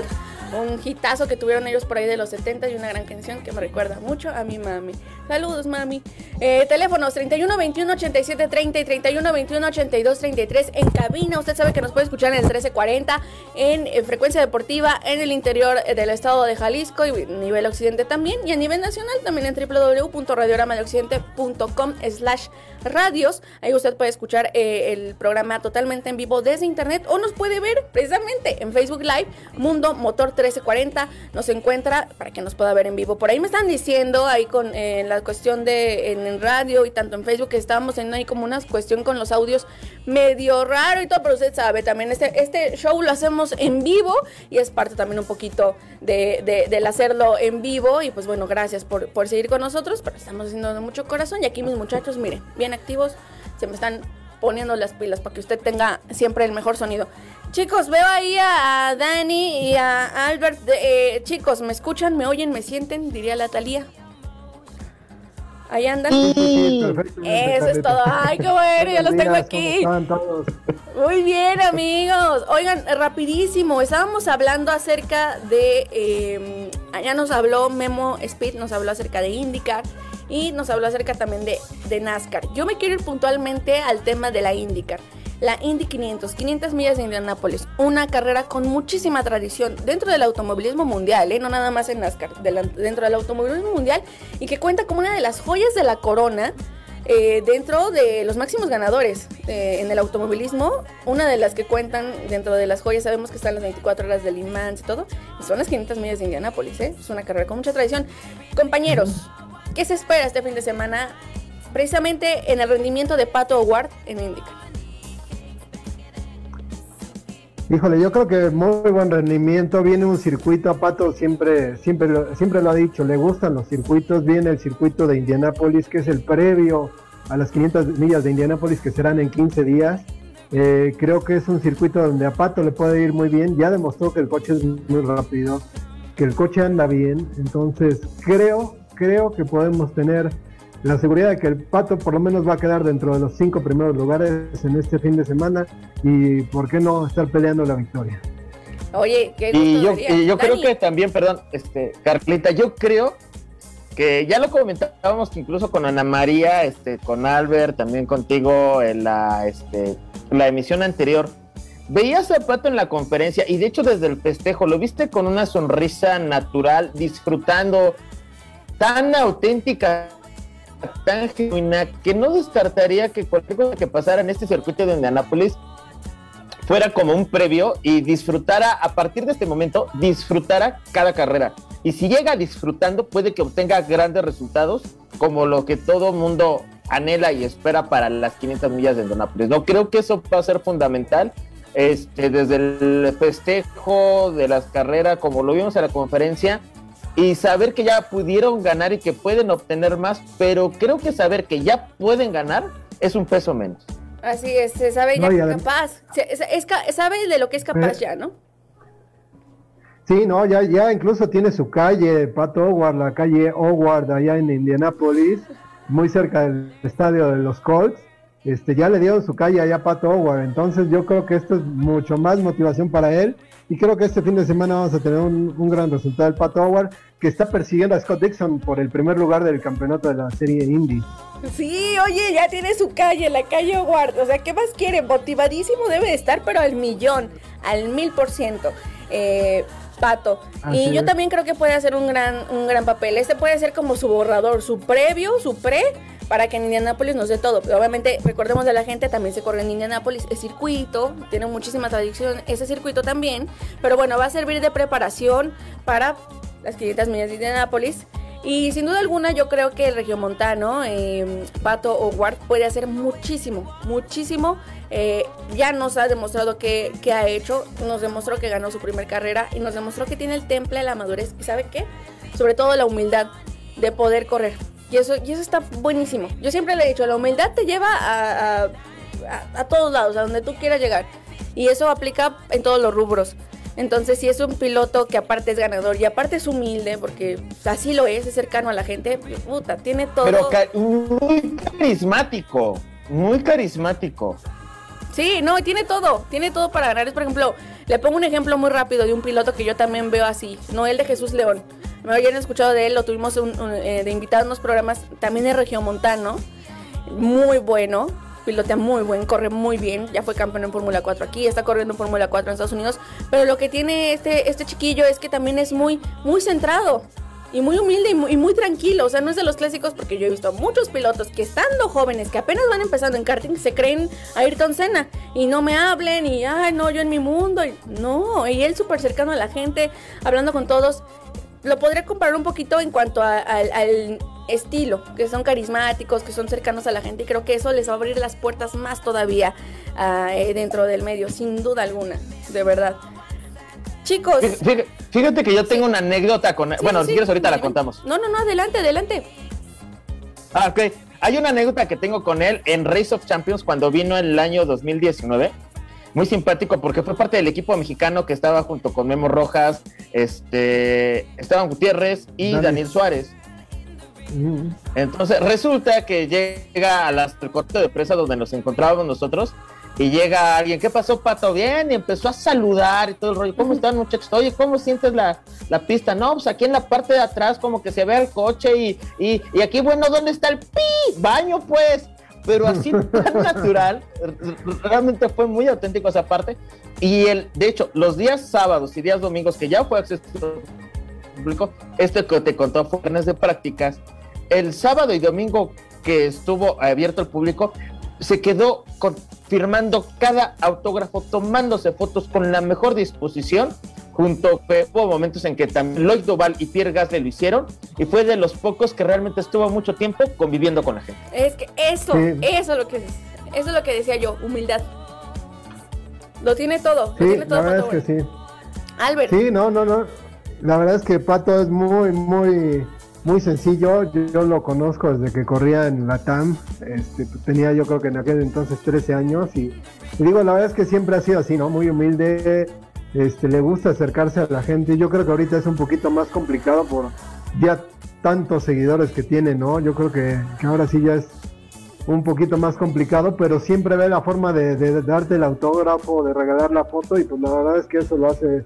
un hitazo que tuvieron ellos por ahí de los 70 y una gran canción que me recuerda mucho a mi mami. Saludos, mami. Eh, teléfonos 31 21 87 30 y 31 21 82 33 en cabina. Usted sabe que nos puede escuchar en el 1340 en, en frecuencia deportiva en el interior del estado de Jalisco y nivel occidente también y a nivel nacional también en www.radioramadeoccidente.com slash radios. Ahí usted puede escuchar eh, el programa totalmente en vivo desde internet o nos puede ver precisamente en Facebook Live Mundo Motor 1340. Nos encuentra para que nos pueda ver en vivo. Por ahí me están diciendo ahí con eh, la cuestión de en, radio y tanto en Facebook que estábamos teniendo ahí como una cuestión con los audios medio raro y todo, pero usted sabe también este, este show lo hacemos en vivo y es parte también un poquito de, del hacerlo en vivo y pues bueno, gracias por, por seguir con nosotros, pero estamos haciendo de mucho corazón y aquí mis muchachos, miren, bien activos, se me están poniendo las pilas para que usted tenga siempre el mejor sonido. Chicos, veo ahí a Dani y a Albert. Eh, chicos, ¿me escuchan, me oyen, me sienten? Diría la Talía. Ahí andan. Eso es todo. Ay, qué bueno, ya los tengo aquí. Muy bien, amigos. Oigan, rapidísimo. Estábamos hablando acerca de. Eh, ya nos habló Memo Speed, nos habló acerca de IndyCar y nos habló acerca también de, de NASCAR. Yo me quiero ir puntualmente al tema de la IndyCar. La Indy 500, 500 millas de Indianápolis, una carrera con muchísima tradición dentro del automovilismo mundial, ¿eh? no nada más en NASCAR, dentro del automovilismo mundial y que cuenta como una de las joyas de la corona eh, dentro de los máximos ganadores eh, en el automovilismo, una de las que cuentan dentro de las joyas, sabemos que están las 24 horas de Le Mans y todo, son las 500 millas de Indianápolis, ¿eh? es una carrera con mucha tradición. Compañeros, ¿qué se espera este fin de semana precisamente en el rendimiento de Pato Howard en IndyCar? Híjole, yo creo que muy buen rendimiento. Viene un circuito, a Pato siempre, siempre, lo, siempre lo ha dicho, le gustan los circuitos. Viene el circuito de Indianápolis, que es el previo a las 500 millas de Indianápolis, que serán en 15 días. Eh, creo que es un circuito donde a Pato le puede ir muy bien. Ya demostró que el coche es muy rápido, que el coche anda bien. Entonces, creo, creo que podemos tener la seguridad de que el Pato por lo menos va a quedar dentro de los cinco primeros lugares en este fin de semana y por qué no estar peleando la victoria. Oye, qué y yo, y yo creo que también, perdón, este, Carlita, yo creo que ya lo comentábamos que incluso con Ana María, este, con Albert, también contigo en la, este, la emisión anterior, veías a Pato en la conferencia y de hecho desde el festejo lo viste con una sonrisa natural, disfrutando tan auténtica tan genuina que no descartaría que cualquier cosa que pasara en este circuito de Indianápolis fuera como un previo y disfrutara a partir de este momento, disfrutara cada carrera. Y si llega disfrutando, puede que obtenga grandes resultados, como lo que todo mundo anhela y espera para las 500 millas de Indianápolis. No creo que eso va a ser fundamental. Este, desde el festejo de las carreras, como lo vimos en la conferencia, y saber que ya pudieron ganar y que pueden obtener más, pero creo que saber que ya pueden ganar es un peso menos. Así es, se sabe ya que es capaz, se, sabe de lo que es capaz ya, ¿no? Sí, no, ya, ya incluso tiene su calle, Pato Howard, la calle Howard allá en Indianapolis, muy cerca del estadio de los Colts. Este, ya le dieron su calle allá a Pato Howard, entonces yo creo que esto es mucho más motivación para él y creo que este fin de semana vamos a tener un, gran resultado. El Pato Howard, que está persiguiendo a Scott Dixon por el primer lugar del campeonato de la serie Indy. Sí, oye, ya tiene su calle, la calle Howard. O sea, ¿qué más quiere? Motivadísimo debe de estar, pero al millón, al mil por ciento. Eh, Pato. y yo también creo que puede hacer un gran, un gran papel. Este puede ser como su borrador, su previo, su pre, para que en Indianápolis nos dé todo. Pero obviamente, recordemos de la gente, también se corre en Indianápolis, es circuito, tiene muchísima tradición ese circuito también. Pero bueno, va a servir de preparación para las 500 millas de Indianápolis. Y sin duda alguna yo creo que el regiomontano, eh, Pato Howard, puede hacer muchísimo, muchísimo. Eh, ya nos ha demostrado que, que, ha hecho, nos demostró que ganó su primer carrera y nos demostró que tiene el temple, la madurez y sabe qué, sobre todo la humildad de poder correr. Y eso, y eso está buenísimo. Yo siempre le he dicho, la humildad te lleva a, a, todos lados, a donde tú quieras llegar. Y eso aplica en todos los rubros. Entonces, si es un piloto que aparte es ganador y aparte es humilde, porque así lo es, es cercano a la gente, puta, tiene todo. Pero muy carismático. muy carismático. Sí, no, tiene todo, tiene todo para ganar. Es, por ejemplo, le pongo un ejemplo muy rápido de un piloto que yo también veo así, Noel de Jesús León. Me habían escuchado de él, lo tuvimos un- un, eh, de invitado en unos programas, también es regiomontano, muy bueno, pilotea muy buen, corre muy bien, ya fue campeón en Fórmula 4 aquí, está corriendo en Fórmula 4 en Estados Unidos, pero lo que tiene este, este chiquillo es que también es muy, muy centrado. Y muy humilde y muy, y muy tranquilo, o sea, no es de los clásicos porque yo he visto a muchos pilotos que estando jóvenes, que apenas van empezando en karting, se creen Ayrton Senna y no me hablen y, ay, no, yo en mi mundo. y- no, y él súper cercano a la gente, hablando con todos. Lo podría comparar un poquito en cuanto a- al, al estilo, que son carismáticos, que son cercanos a la gente y creo que eso les va a abrir las puertas más todavía ah, eh, dentro del medio, sin duda alguna, de verdad. Chicos. Fí- fí- Fíjate que yo tengo una anécdota con... Sí, bueno, sí, si quieres ahorita la contamos. No, no, no, adelante, adelante. Ah, ok. Hay una anécdota que tengo con él en Race of Champions cuando vino en el año 2019. Muy simpático porque fue parte del equipo mexicano que estaba junto con Memo Rojas, este, Esteban Gutiérrez y Dale. Daniel Suárez. Mm. Entonces resulta que llega a las corte de presa donde nos encontrábamos nosotros y llega alguien, ¿qué pasó, Pato? Bien, y empezó a saludar y todo el rollo. ¿Cómo están, muchachos? Oye, ¿cómo sientes la, la pista? No, pues aquí en la parte de atrás como que se ve el coche y, y, y aquí, bueno, ¿dónde está el pi? Baño, pues. Pero así tan <laughs> natural, realmente fue muy auténtico esa parte. Y el, de hecho, los días sábados y días domingos que ya fue acceso público, este que te contó fue de prácticas, el sábado y domingo que estuvo abierto al público, se quedó con- firmando cada autógrafo, tomándose fotos con la mejor disposición, junto que hubo momentos en que también Lloyd Doval y Pierre Gasly lo hicieron, y fue de los pocos que realmente estuvo mucho tiempo conviviendo con la gente. Es que eso, Sí. eso es lo que eso es lo que decía yo, humildad. Lo tiene todo, lo Sí, tiene todo la verdad es que sí. Albert, Sí, no, no, no. La verdad es que Pato es muy, muy, muy sencillo. Yo, yo lo conozco desde que corría en la TAM. Este, tenía yo creo que en aquel entonces 13 años. Y, y digo, la verdad es que siempre ha sido así, ¿no? Muy humilde. Este, le gusta acercarse a la gente. Yo creo que ahorita es un poquito más complicado por ya tantos seguidores que tiene, ¿no? Yo creo que, ahora sí ya es un poquito más complicado, pero siempre ve la forma de, de darte el autógrafo, de regalar la foto y pues la verdad es que eso lo hace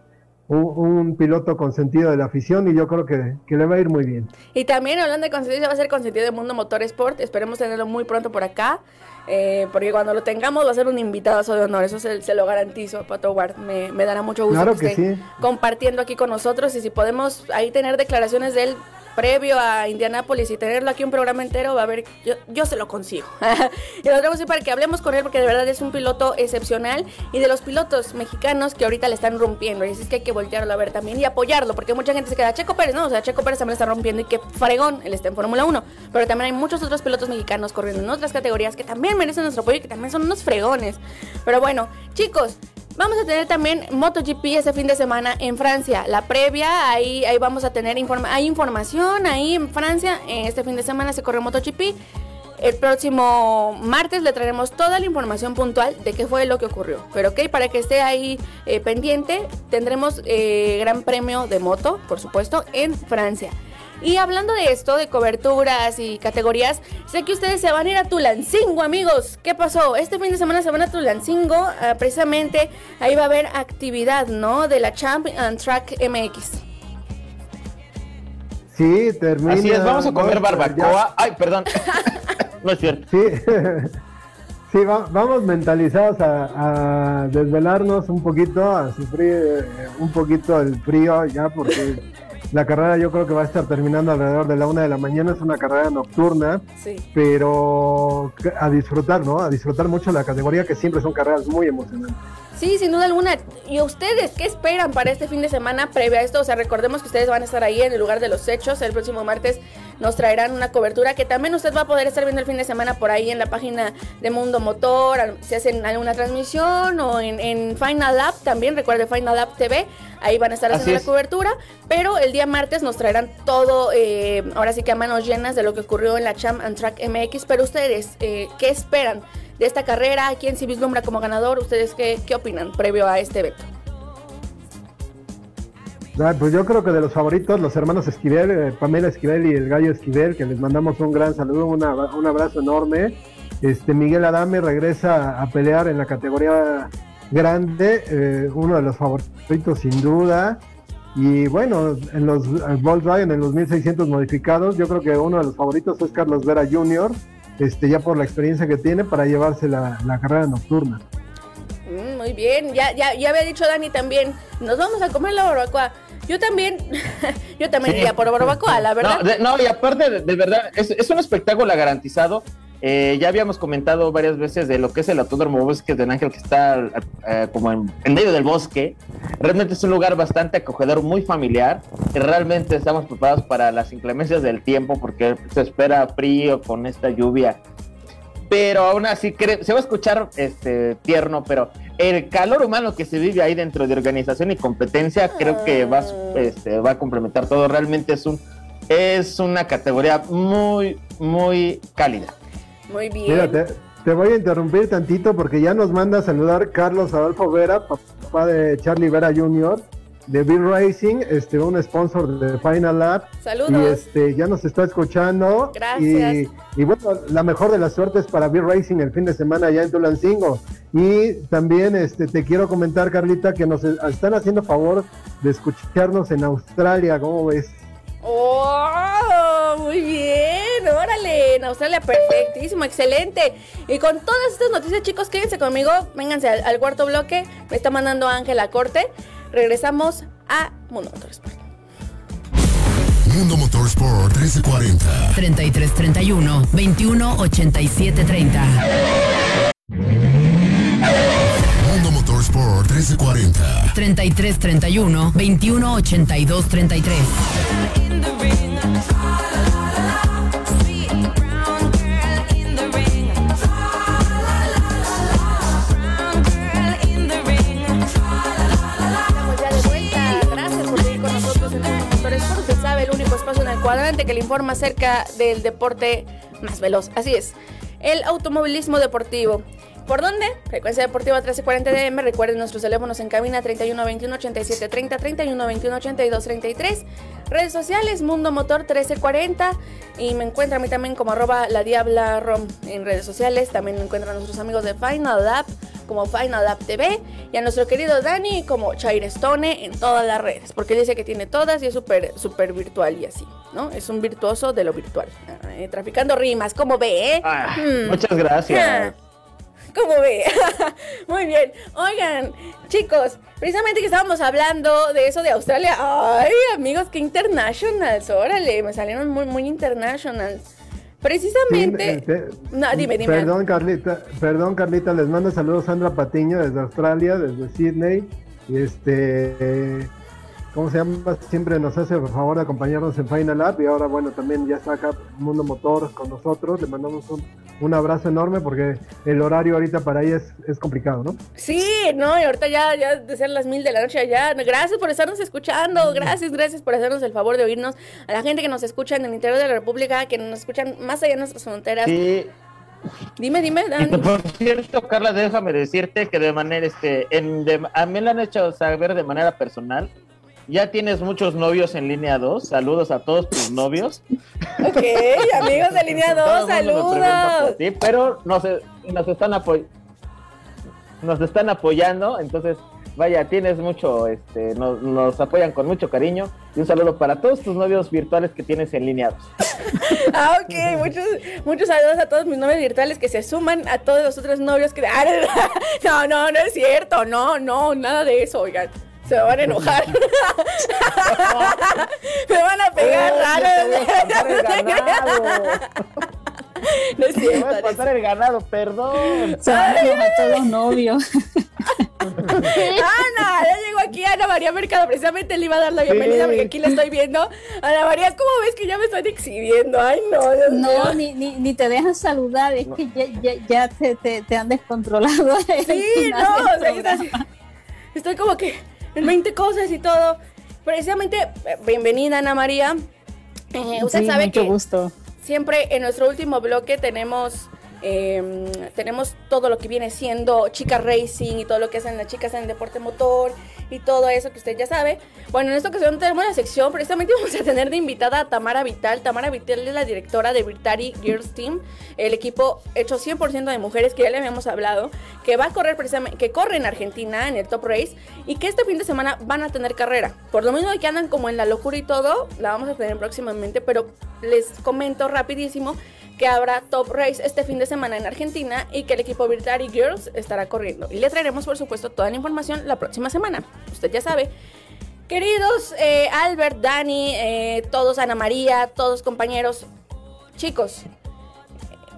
un, un piloto consentido de la afición y yo creo que, que le va a ir muy bien. y también hablando de consentido, va a ser consentido de Mundo Motor Sport. Esperemos tenerlo muy pronto por acá. eh, porque cuando lo tengamos va a ser un invitado de honor, eso se, se lo garantizo, Pato Ward. Me, me dará mucho gusto Claro que, que esté sí. compartiendo aquí con nosotros y si podemos ahí tener declaraciones de él previo a Indianápolis y tenerlo aquí un programa entero, va a ver, yo, yo se lo consigo. <laughs> y tenemos así para que hablemos con él porque de verdad es un piloto excepcional y de los pilotos mexicanos que ahorita le están rompiendo. Y así es que hay que voltearlo a ver también y apoyarlo porque mucha gente se queda, Checo Pérez, no, o sea, Checo Pérez también está rompiendo y qué fregón, él está en Fórmula 1. Pero también hay muchos otros pilotos mexicanos corriendo en otras categorías que también merecen nuestro apoyo y que también son unos fregones. Pero bueno, chicos, Vamos a tener también MotoGP ese fin de semana en Francia. La previa, ahí, ahí vamos a tener informa hay información ahí en Francia. Eh, Este fin de semana se corre MotoGP. El próximo martes le traeremos toda la información puntual de qué fue lo que ocurrió. Pero ok, para que esté ahí eh, pendiente, tendremos eh, Gran Premio de Moto, por supuesto, en Francia. Y hablando de esto, de coberturas y categorías, sé que ustedes se van a ir a Tulancingo, amigos. ¿Qué pasó? Este fin de semana se van a Tulancingo, ah, precisamente ahí va a haber actividad, ¿no? De la Champ and Track MX. Sí, termina. Así es, vamos a comer barbacoa. Ay, perdón. <laughs> no es cierto. Sí, <laughs> sí va- vamos mentalizados a, a desvelarnos un poquito, a sufrir eh, un poquito el frío ya, porque la carrera yo creo que va a estar terminando alrededor de la una de la mañana, es una carrera nocturna, Sí. pero a disfrutar, ¿no? A disfrutar mucho la categoría, que siempre son carreras muy emocionantes. Sí, sin duda alguna. ¿Y ustedes qué esperan para este fin de semana previo a esto? O sea, recordemos que ustedes van a estar ahí en el lugar de los hechos. El próximo martes nos traerán una cobertura que también usted va a poder estar viendo el fin de semana por ahí en la página de Mundo Motor. Si hacen alguna transmisión o en, en Final Lab también, recuerde Final Lab TV. Ahí van a estar haciendo es. la cobertura. Pero el día martes nos traerán todo, eh, ahora sí que a manos llenas de lo que ocurrió en la Champ and Track MX. Pero ustedes, eh, ¿qué esperan? de esta carrera, quién se vislumbra como ganador, ustedes qué, qué opinan previo a este evento. Ah, Pues yo creo que de los favoritos, los hermanos Esquivel, eh, Pamela Esquivel y el gallo Esquivel, que les mandamos un gran saludo, un abrazo enorme. Este Miguel Adame regresa a pelear en la categoría grande, eh, uno de los favoritos sin duda. Y bueno, en los eh, Volkswagen, en los 1600 modificados, yo creo que uno de los favoritos es Carlos Vera Jr., este, ya por la experiencia que tiene para llevarse la, la carrera nocturna. Mm, muy bien, ya, ya, ya había dicho Dani también, nos vamos a comer la barbacoa. Yo también, <laughs> yo también Sí. iría por barbacoa, la verdad. No, de- no, y aparte, de, de verdad, es, es un espectáculo garantizado. Eh, ya habíamos comentado varias veces de lo que es el Autódromo Bosques de Ángel, que está eh, como en, en medio del bosque. Realmente es un lugar bastante acogedor, muy familiar. Y realmente estamos preparados para las inclemencias del tiempo, porque se espera frío con esta lluvia. Pero aún así, se va a escuchar este, tierno, pero el calor humano que se vive ahí dentro de organización y competencia, creo que va, este, va a complementar todo. Realmente es un es una categoría muy, muy cálida. Muy bien. Mira, te, te voy a interrumpir tantito porque ya nos manda a saludar Carlos Adolfo Vera, papá de Charlie Vera Jr., de Bill Racing, este, un sponsor de Final Lap. Saludos. Y este, ya nos está escuchando. Gracias. Y, y bueno, la mejor de las suertes para Bill Racing el fin de semana allá en Tulancingo. Y también este, te quiero comentar, Carlita, que nos están haciendo favor de escucharnos en Australia. ¿Cómo ves? ¡Oh! Muy bien, órale, en Australia, perfectísimo, excelente. Y con todas estas noticias, chicos, quédense conmigo, vénganse al, al cuarto bloque, me está mandando Ángel a corte. Regresamos a Mundo Motorsport. Mundo Motorsport 1340. 3331 21 87 30. Mundo Motorsport 1340. 3331 21 espacio en el cuadrante que le informa acerca del deporte más veloz. Así es, el automovilismo deportivo. ¿Por dónde? Frecuencia Deportiva 1340 DM. Recuerden nuestros teléfonos en cabina 31 21 87 30, 31 21 82 33. Redes sociales Mundo Motor 1340. Y me encuentran a mí también como arroba la diabla rom en redes sociales. También me encuentran nuestros amigos de Final Lab como Final Lab TV. Y a nuestro querido Dani como Chair Stone en todas las redes. Porque dice que tiene todas y es súper súper virtual y así, ¿no? Es un virtuoso de lo virtual. Eh, traficando rimas, ¿cómo ve? eh? Ah, Hmm. Muchas gracias. ¿Cómo ve? <laughs> Muy bien. Oigan, chicos, precisamente que estábamos hablando de eso de Australia. Ay, amigos, qué internationals. Órale, me salieron muy, muy internationals. Precisamente. Sí, No, dime, dime. Perdón, Carlita, perdón, Carlita, les mando saludos Sandra Patiño desde Australia, desde Sydney. Y este, eh, ¿cómo se llama? Siempre nos hace el favor de acompañarnos en Final Lab. Y ahora, bueno, también ya está acá Mundo Motor con nosotros. Le mandamos un, un abrazo enorme porque el horario ahorita para ella es, es complicado, ¿no? Sí, no, y ahorita ya, ya de ser las mil de la noche allá. Gracias por estarnos escuchando. Gracias, gracias por hacernos el favor de oírnos. A la gente que nos escucha en el interior de la República, que nos escuchan más allá de nuestras fronteras. Sí, Dime, dime, Dani. por cierto, Carla, déjame decirte que de manera, este, en, de- a mí me lo han hecho saber de manera personal. Ya tienes muchos novios en línea 2. Saludos a todos tus novios. Ok, amigos de línea 2, Todo el mundo me pregunta por saludos. ti, pero nos, nos están apoy- nos están apoyando, entonces vaya, tienes mucho, este, nos, nos apoyan con mucho cariño y un saludo para todos tus novios virtuales que tienes en línea 2. <laughs> Ah, ok, muchos, muchos saludos a todos mis novios virtuales que se suman a todos los otros novios que... <laughs> No, no, no es cierto, no, no, nada de eso, oigan. Se me van a enojar. <laughs> me van a pegar raro. <laughs> No es Te cierto. voy a pasar el ganado, perdón. Saludos a todos los <laughs> novios. Ana, ya llegó aquí Ana María Mercado. Precisamente le iba a dar la bienvenida Sí. porque aquí la estoy viendo. Ana María, ¿cómo ves que ya me estoy exhibiendo? Ay, no, Dios. No, ni, ni, ni te dejan saludar, es que ya, ya, ya te, te, te han descontrolado. Sí, no, o sea, estoy, estoy como que <laughs> 20 cosas y todo. Precisamente, eh, bienvenida Ana María. Eh, usted Sí, sabe mucho que gusto. siempre en nuestro último bloque tenemos eh, tenemos todo lo que viene siendo chicas racing y todo lo que hacen las chicas en el deporte motor y todo eso que usted ya sabe. Bueno, en esta ocasión tenemos la sección, precisamente <laughs> vamos a tener de invitada a Tamara Vital. Tamara Vital es la directora de Vitari Girls Team, el equipo hecho 100% de mujeres que ya le habíamos hablado, que va a correr precisamente, que corre en Argentina en el Top Race y que este fin de semana van a tener carrera. Por lo mismo que andan como en la locura y todo, la vamos a tener próximamente, pero les comento rapidísimo que habrá Top Race este fin de semana en Argentina y que el equipo Vitari Girls estará corriendo. Y le traeremos, por supuesto, toda la información la próxima semana. Usted ya sabe. Queridos eh, Albert, Dani, eh, todos, Ana María, todos compañeros, chicos,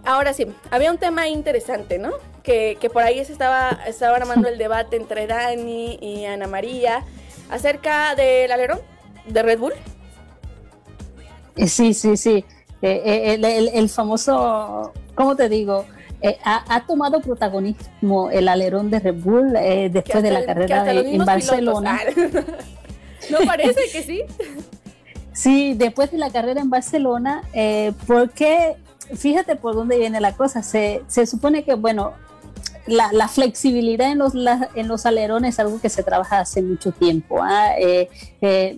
ahora sí, había un tema interesante, ¿no? Que, que por ahí se estaba, estaba armando el debate entre Dani y Ana María acerca del alerón de Red Bull. Eh, Sí, sí, sí. Eh, eh, el, el- el famoso, ¿cómo te digo? Eh, ha, ha tomado protagonismo el alerón de Red Bull eh, después de la carrera de- en Barcelona. pilotos. Ah, <laughs> ¿No parece que sí? Sí, después de la carrera en Barcelona, eh, porque fíjate por dónde viene la cosa. Se, se supone que, bueno, la, la flexibilidad en los, la- en los alerones es algo que se trabaja hace mucho tiempo. ¿ah? Eh, eh,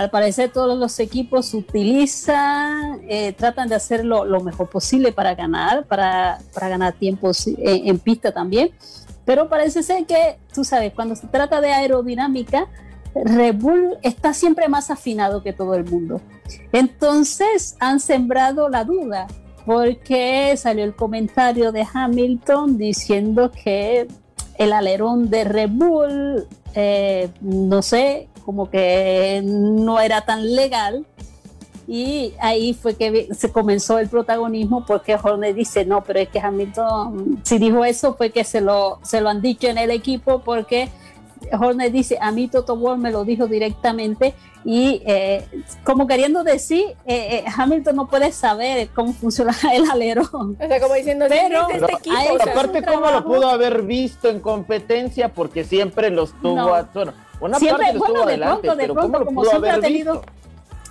al parecer todos los equipos utilizan, eh, tratan de hacerlo lo mejor posible para ganar, para, para ganar tiempos en, pista también. Pero parece ser que, tú sabes, cuando se trata de aerodinámica, Red Bull está siempre más afinado que todo el mundo. Entonces han sembrado la duda porque salió el comentario de Hamilton diciendo que el alerón de Red Bull, eh, no sé, como que no era tan legal. Y ahí fue que se comenzó el protagonismo porque Horner dice, no, pero es que Hamilton, si dijo eso fue que se lo, se lo han dicho en el equipo porque Horner dice, a mí Toto Wolff me lo dijo directamente y eh, como queriendo decir, eh, eh, Hamilton no puede saber cómo funciona <laughs> el alerón. O sea, como diciendo, sí, Pero- es de este equipo. Aparte, ¿cómo lo pudo haber visto en competencia? Porque siempre los tuvo. No. a- bueno, una Siempre, parte bueno, de adelante, pronto, de pero pronto, ¿cómo lo como siempre ha tenido- visto?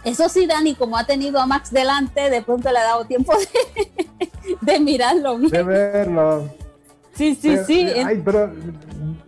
Eso sí, Dani, como ha tenido a Max delante, de pronto le ha dado tiempo de, <laughs> de mirarlo bien. De verlo. Sí, sí, Pero, sí. eh, ay, pero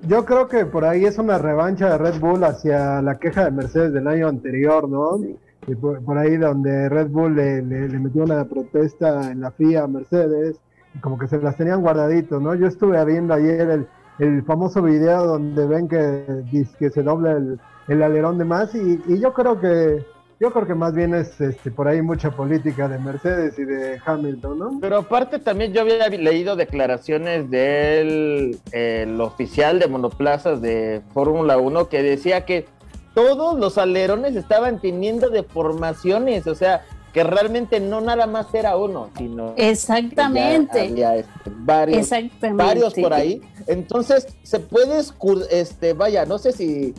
yo creo que por ahí es una revancha de Red Bull hacia la queja de Mercedes del año anterior, ¿no? Y por, por ahí donde Red Bull le, le- le metió una protesta en la FIA a Mercedes, y como que se las tenían guardaditos, ¿no? Yo estuve viendo ayer el, el famoso video donde ven que, que se dobla el, el alerón de más y, y yo creo que yo creo que más bien es este por ahí mucha política de Mercedes y de Hamilton, ¿no? Pero aparte también yo había leído declaraciones del el oficial de monoplazas de Fórmula 1 que decía que todos los alerones estaban teniendo deformaciones, o sea, que realmente no nada más era uno, sino Exactamente. había, este, varios, Exactamente. varios por ahí. Entonces, se puede este, vaya, no sé si,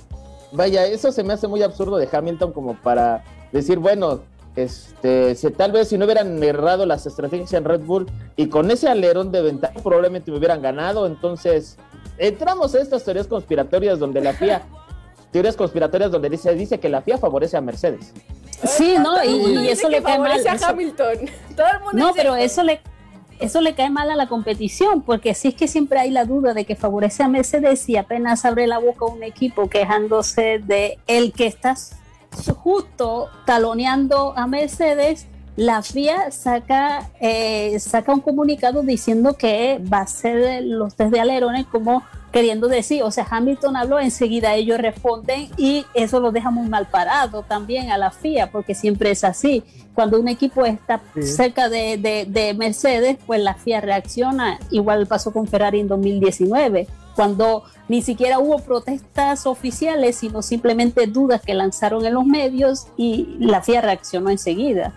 vaya, eso se me hace muy absurdo de Hamilton como para decir, bueno, este, si tal vez si no hubieran errado las estrategias en Red Bull y con ese alerón de ventaja probablemente me hubieran ganado. Entonces, entramos a estas teorías conspiratorias donde la FIA, teorías conspiratorias donde dice, dice que la FIA favorece a Mercedes. Sí, no, y, eso le cae mal. a Hamilton. <laughs> Todo el mundo No, dice pero eso le, eso le cae mal a la competición, porque si es que siempre hay la duda de que favorece a Mercedes y apenas abre la boca un equipo quejándose de el que está s- justo taloneando a Mercedes, la FIA saca, eh, saca un comunicado diciendo que va a ser los test de alerones como queriendo decir, o sea, Hamilton habló, enseguida ellos responden y eso lo deja muy mal parado también a la FIA, porque siempre es así. Cuando un equipo está Sí. cerca de, de- de Mercedes, pues la FIA reacciona. Igual pasó con Ferrari en 2019, cuando ni siquiera hubo protestas oficiales, sino simplemente dudas que lanzaron en los medios y la FIA reaccionó enseguida.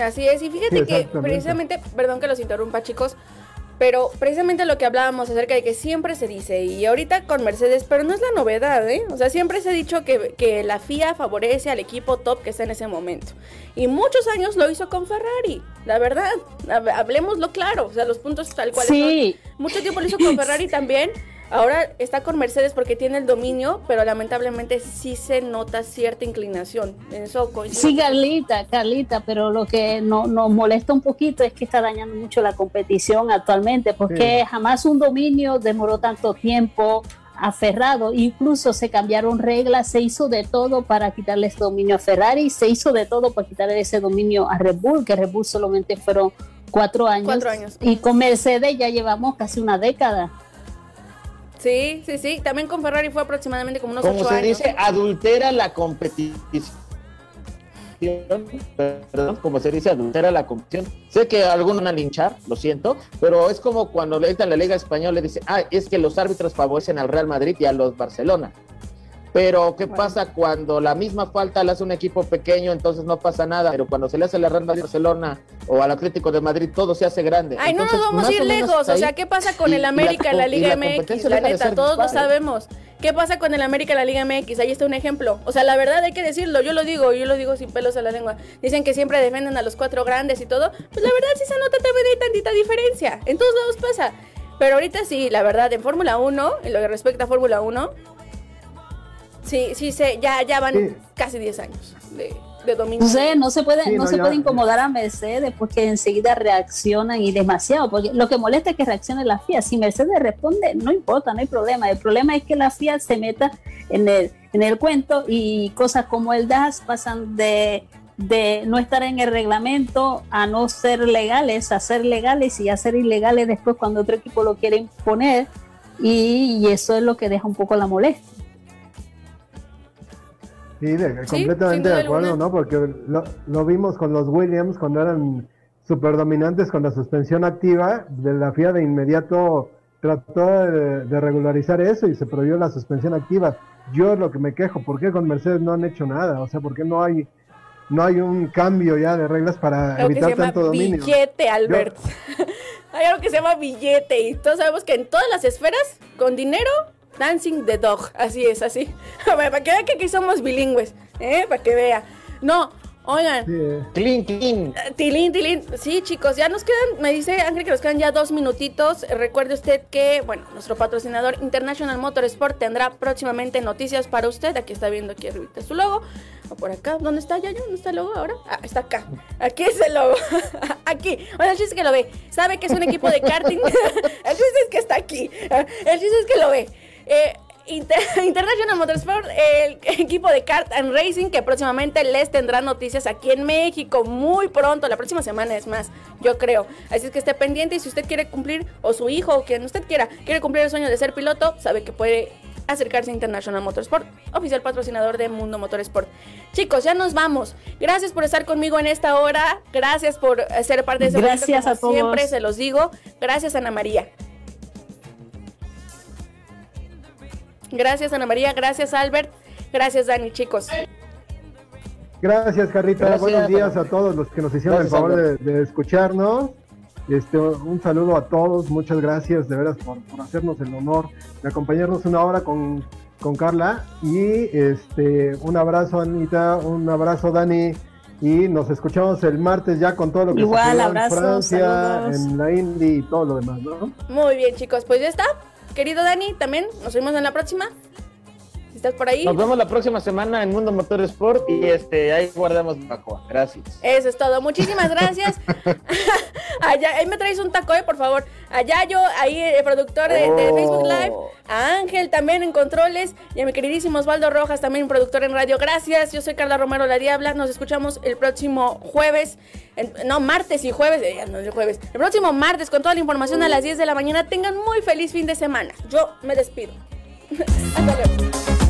Así es, y fíjate Sí, que precisamente, perdón que los interrumpa chicos, pero precisamente lo que hablábamos acerca de que siempre se dice, y ahorita con Mercedes, pero no es la novedad, ¿eh? O sea, siempre se ha dicho que, que la FIA favorece al equipo top que está en ese momento. Y muchos años lo hizo con Ferrari, la verdad, hab- hablemoslo claro, o sea, los puntos tal cual Sí, son. Mucho tiempo lo hizo con <laughs> Ferrari también. Ahora está con Mercedes porque tiene el dominio, pero lamentablemente sí se nota cierta inclinación. En eso. Sí, Carlita, Carlita, pero lo que no- nos molesta un poquito es que está dañando mucho la competición actualmente, porque Sí. jamás un dominio demoró tanto tiempo. aferrado, incluso se cambiaron reglas, se hizo de todo para quitarle ese dominio a Ferrari, se hizo de todo para quitarle ese dominio a Red Bull, que Red Bull solamente fueron cuatro años. Cuatro años. Y con Mercedes ya llevamos casi una década. Sí, sí, sí. También con Ferrari fue aproximadamente como unos Como ocho se años. dice, adultera la competición. Perdón, como se dice, adultera la competición. Sé que algunos van a linchar, lo siento, pero es como cuando le en la Liga Española le dice, ah, es que los árbitros favorecen al Real Madrid y a los Barcelona. Pero, ¿qué pasa cuando la misma falta la hace un equipo pequeño? Entonces no pasa nada. Pero cuando se le hace la Real Madrid Barcelona o al Atlético de Madrid, todo se hace grande. Ay, no nos vamos a ir o lejos. O sea, ¿qué pasa con y- el y la América en la y Liga la MX? La de neta, todos lo sabemos. ¿Qué pasa con el América la Liga MX? Ahí está un ejemplo. O sea, la verdad hay que decirlo. Yo lo digo, yo lo digo sin pelos a la lengua. Dicen que siempre defienden a los cuatro grandes y todo. Pues la verdad sí se nota también hay tantita diferencia. En todos lados pasa. Pero ahorita sí, la verdad, en Fórmula 1, en lo que respecta a Fórmula 1, sí, sí, se, ya, ya van Sí. casi 10 años de, de dominio. No sé, no se puede, Sí, no, no, se ya- puede incomodar a Mercedes porque enseguida reaccionan y demasiado, porque lo que molesta es que reaccione la FIA. Si Mercedes responde, no importa, no hay problema. El problema es que la FIA se meta en el, en el cuento y cosas como el DAS pasan de, de no estar en el reglamento a no ser legales, a ser legales y a ser ilegales después cuando otro equipo lo quiere imponer. Y, y eso es lo que deja un poco la molestia. Sí, de- Sí, sin completamente de acuerdo, alguna. ¿no? Porque lo, lo vimos con los Williams cuando eran super dominantes con la suspensión activa, de la FIA de inmediato trató de, de regularizar eso y se prohibió la suspensión activa. Yo lo que me quejo, ¿por qué con Mercedes no han hecho nada? O sea, ¿por qué no hay no hay un cambio ya de reglas para Algo que se evitar llama tanto dominio? billete, Albert. <laughs> Hay algo que se llama billete y todos sabemos que en todas las esferas, con dinero, dancing the dog. Así es, así. <laughs> A ver, para que vean que aquí somos bilingües, ¿eh? Para que vea. No, oigan, Sí, eh. Eh, tilín, tilín. Sí, chicos, ya nos quedan, me dice Ángel que nos quedan ya dos minutitos. Recuerde usted que, bueno, nuestro patrocinador International Motorsport tendrá próximamente noticias para usted. Aquí está viendo aquí arriba su logo. O por acá, ¿dónde está ya? ¿Dónde está el logo ahora? Ah, está acá. Aquí es el logo. <laughs> aquí. Bueno, el chiste es que lo ve. Sabe que es un equipo de karting. <laughs> el chiste es que está aquí. El chiste es que lo ve. Eh, Inter- <laughs> International Motorsport, el equipo de kart and racing que próximamente les tendrá noticias aquí en México muy pronto, la próxima semana es más, yo creo. Así es que esté pendiente y si usted quiere cumplir, o su hijo, o quien usted quiera, quiere cumplir el sueño de ser piloto, sabe que puede acercarse a International Motorsport, oficial patrocinador de Mundo Motorsport. Chicos, ya nos vamos. Gracias por estar conmigo en esta hora. Gracias por ser parte de ese momento, Gracias como a todos. Siempre se los digo. Gracias, Ana María. Gracias, Ana María. Gracias, Albert. Gracias, Dani, chicos. Gracias, Carrita. Gracias, Buenos días a todos los que nos hicieron Gracias, el favor de, escucharnos. Este, un saludo a todos, muchas gracias de veras por, por hacernos el honor de acompañarnos una hora con, con Carla. Y este, un abrazo, Anita, un abrazo, Dani. Y nos escuchamos el martes ya con todo lo que Igual, abrazos, en Francia, saludos. en la Indy y todo lo demás, ¿no? Muy bien, chicos. Pues ya está. Querido Dani, también nos vemos en la próxima. Estás por ahí. Nos vemos la próxima semana en Mundo Motorsport y este ahí guardamos bajo. Gracias. Eso es todo. Muchísimas gracias. <laughs> <laughs> Allá, ahí me traes un taco, eh, por favor. Allá yo, ahí el productor de, de Oh. Facebook Live. A Ángel también en controles. Y a mi queridísimo Osvaldo Rojas, también productor en radio. Gracias. Yo soy Carla Romero La Diabla. Nos escuchamos el próximo jueves. no, martes y jueves. eh, no el jueves. El próximo martes con toda la información a las 10 de la mañana. Tengan muy feliz fin de semana. Yo me despido. <laughs> Hasta luego.